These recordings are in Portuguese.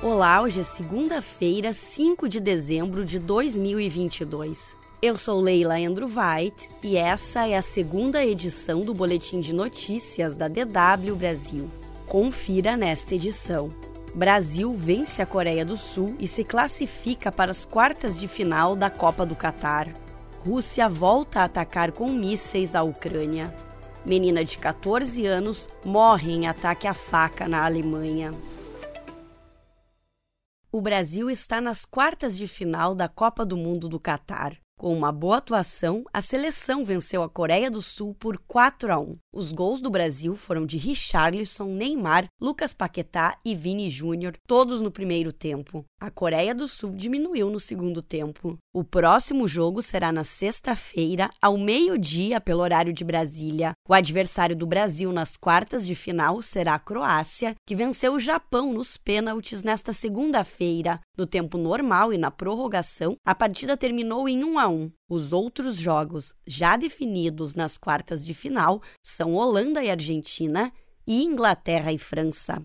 Olá, hoje é segunda-feira, 5 de dezembro de 2022. Eu sou Leila Andrew White e essa é a segunda edição do Boletim de Notícias da DW Brasil. Confira nesta edição. Brasil vence a Coreia do Sul e se classifica para as quartas de final da Copa do Catar. Rússia volta a atacar com mísseis a Ucrânia. Menina de 14 anos morre em ataque à faca na Alemanha. O Brasil está nas quartas de final da Copa do Mundo do Catar. Com uma boa atuação, a seleção venceu a Coreia do Sul por 4 a 1. Os gols do Brasil foram de Richarlison, Neymar, Lucas Paquetá e Vini Júnior, todos no primeiro tempo. A Coreia do Sul diminuiu no segundo tempo. O próximo jogo será na sexta-feira, ao meio-dia, pelo horário de Brasília. O adversário do Brasil nas quartas de final será a Croácia, que venceu o Japão nos pênaltis nesta segunda-feira. No tempo normal e na prorrogação, a partida terminou em 1 a 1. Os outros jogos já definidos nas quartas de final são Holanda e Argentina e Inglaterra e França.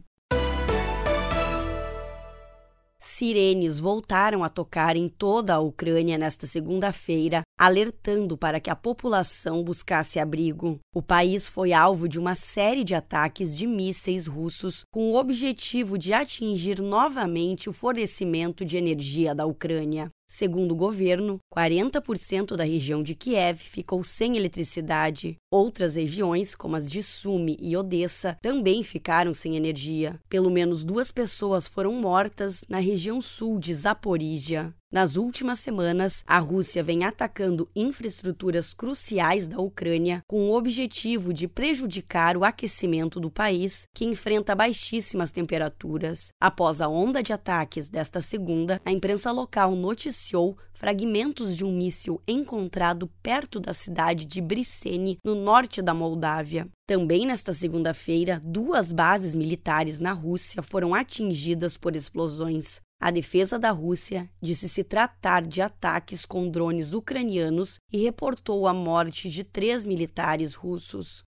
Sirenes voltaram a tocar em toda a Ucrânia nesta segunda-feira, alertando para que a população buscasse abrigo. O país foi alvo de uma série de ataques de mísseis russos com o objetivo de atingir novamente o fornecimento de energia da Ucrânia. Segundo o governo, 40% da região de Kiev ficou sem eletricidade. Outras regiões, como as de Sumi e Odessa, também ficaram sem energia. Pelo menos duas pessoas foram mortas na região sul de Zaporígia. Nas últimas semanas, a Rússia vem atacando infraestruturas cruciais da Ucrânia com o objetivo de prejudicar o aquecimento do país, que enfrenta baixíssimas temperaturas. Após a onda de ataques desta segunda, a imprensa local noticiou fragmentos de um míssil encontrado perto da cidade de Bricene, no norte da Moldávia. Também nesta segunda-feira, duas bases militares na Rússia foram atingidas por explosões. A defesa da Rússia disse se tratar de ataques com drones ucranianos e reportou a morte de três militares russos.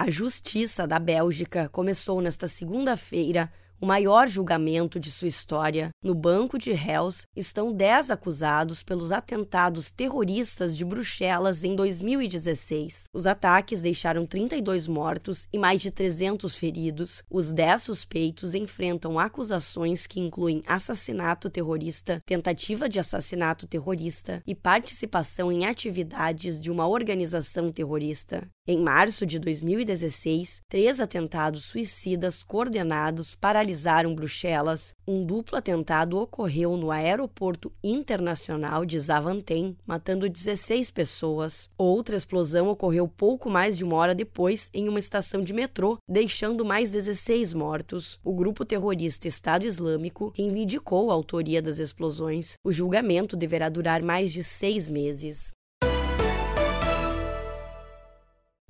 A Justiça da Bélgica começou nesta segunda-feira o maior julgamento de sua história. No banco de réus estão 10 acusados pelos atentados terroristas de Bruxelas em 2016. Os ataques deixaram 32 mortos e mais de 300 feridos. Os 10 suspeitos enfrentam acusações que incluem assassinato terrorista, tentativa de assassinato terrorista e participação em atividades de uma organização terrorista. Em março de 2016, três atentados suicidas coordenados paralisaram Bruxelas. Um duplo atentado ocorreu no Aeroporto Internacional de Zaventem, matando 16 pessoas. Outra explosão ocorreu pouco mais de uma hora depois em uma estação de metrô, deixando mais 16 mortos. O grupo terrorista Estado Islâmico reivindicou a autoria das explosões. O julgamento deverá durar mais de seis meses.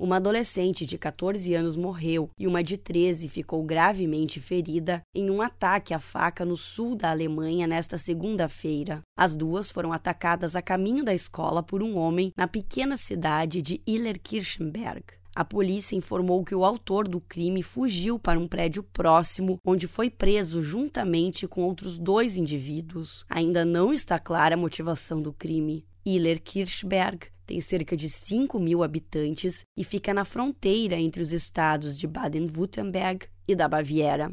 Uma adolescente de 14 anos morreu e uma de 13 ficou gravemente ferida em um ataque à faca no sul da Alemanha nesta segunda-feira. As duas foram atacadas a caminho da escola por um homem na pequena cidade de Illerkirchenberg. A polícia informou que o autor do crime fugiu para um prédio próximo, onde foi preso juntamente com outros dois indivíduos. Ainda não está clara a motivação do crime. Illerkirchberg tem cerca de 5 mil habitantes e fica na fronteira entre os estados de Baden-Württemberg e da Baviera.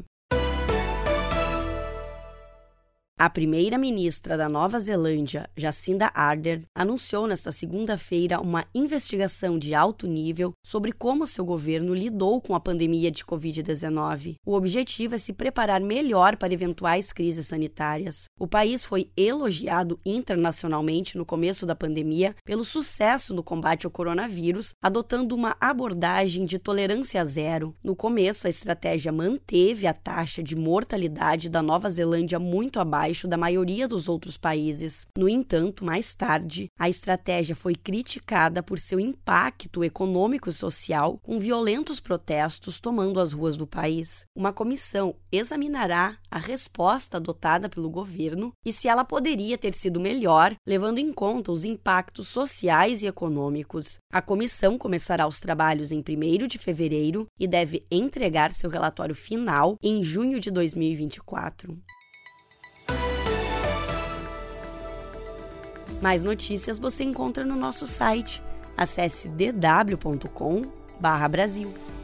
A primeira-ministra da Nova Zelândia, Jacinda Ardern, anunciou nesta segunda-feira uma investigação de alto nível sobre como seu governo lidou com a pandemia de Covid-19. O objetivo é se preparar melhor para eventuais crises sanitárias. O país foi elogiado internacionalmente no começo da pandemia pelo sucesso no combate ao coronavírus, adotando uma abordagem de tolerância zero. No começo, a estratégia manteve a taxa de mortalidade da Nova Zelândia muito abaixo abaixo da maioria dos outros países. No entanto, mais tarde, a estratégia foi criticada por seu impacto econômico e social, com violentos protestos tomando as ruas do país. Uma comissão examinará a resposta adotada pelo governo e se ela poderia ter sido melhor, levando em conta os impactos sociais e econômicos. A comissão começará os trabalhos em 1 de fevereiro e deve entregar seu relatório final em junho de 2024. Mais notícias você encontra no nosso site. Acesse dw.com/brasil.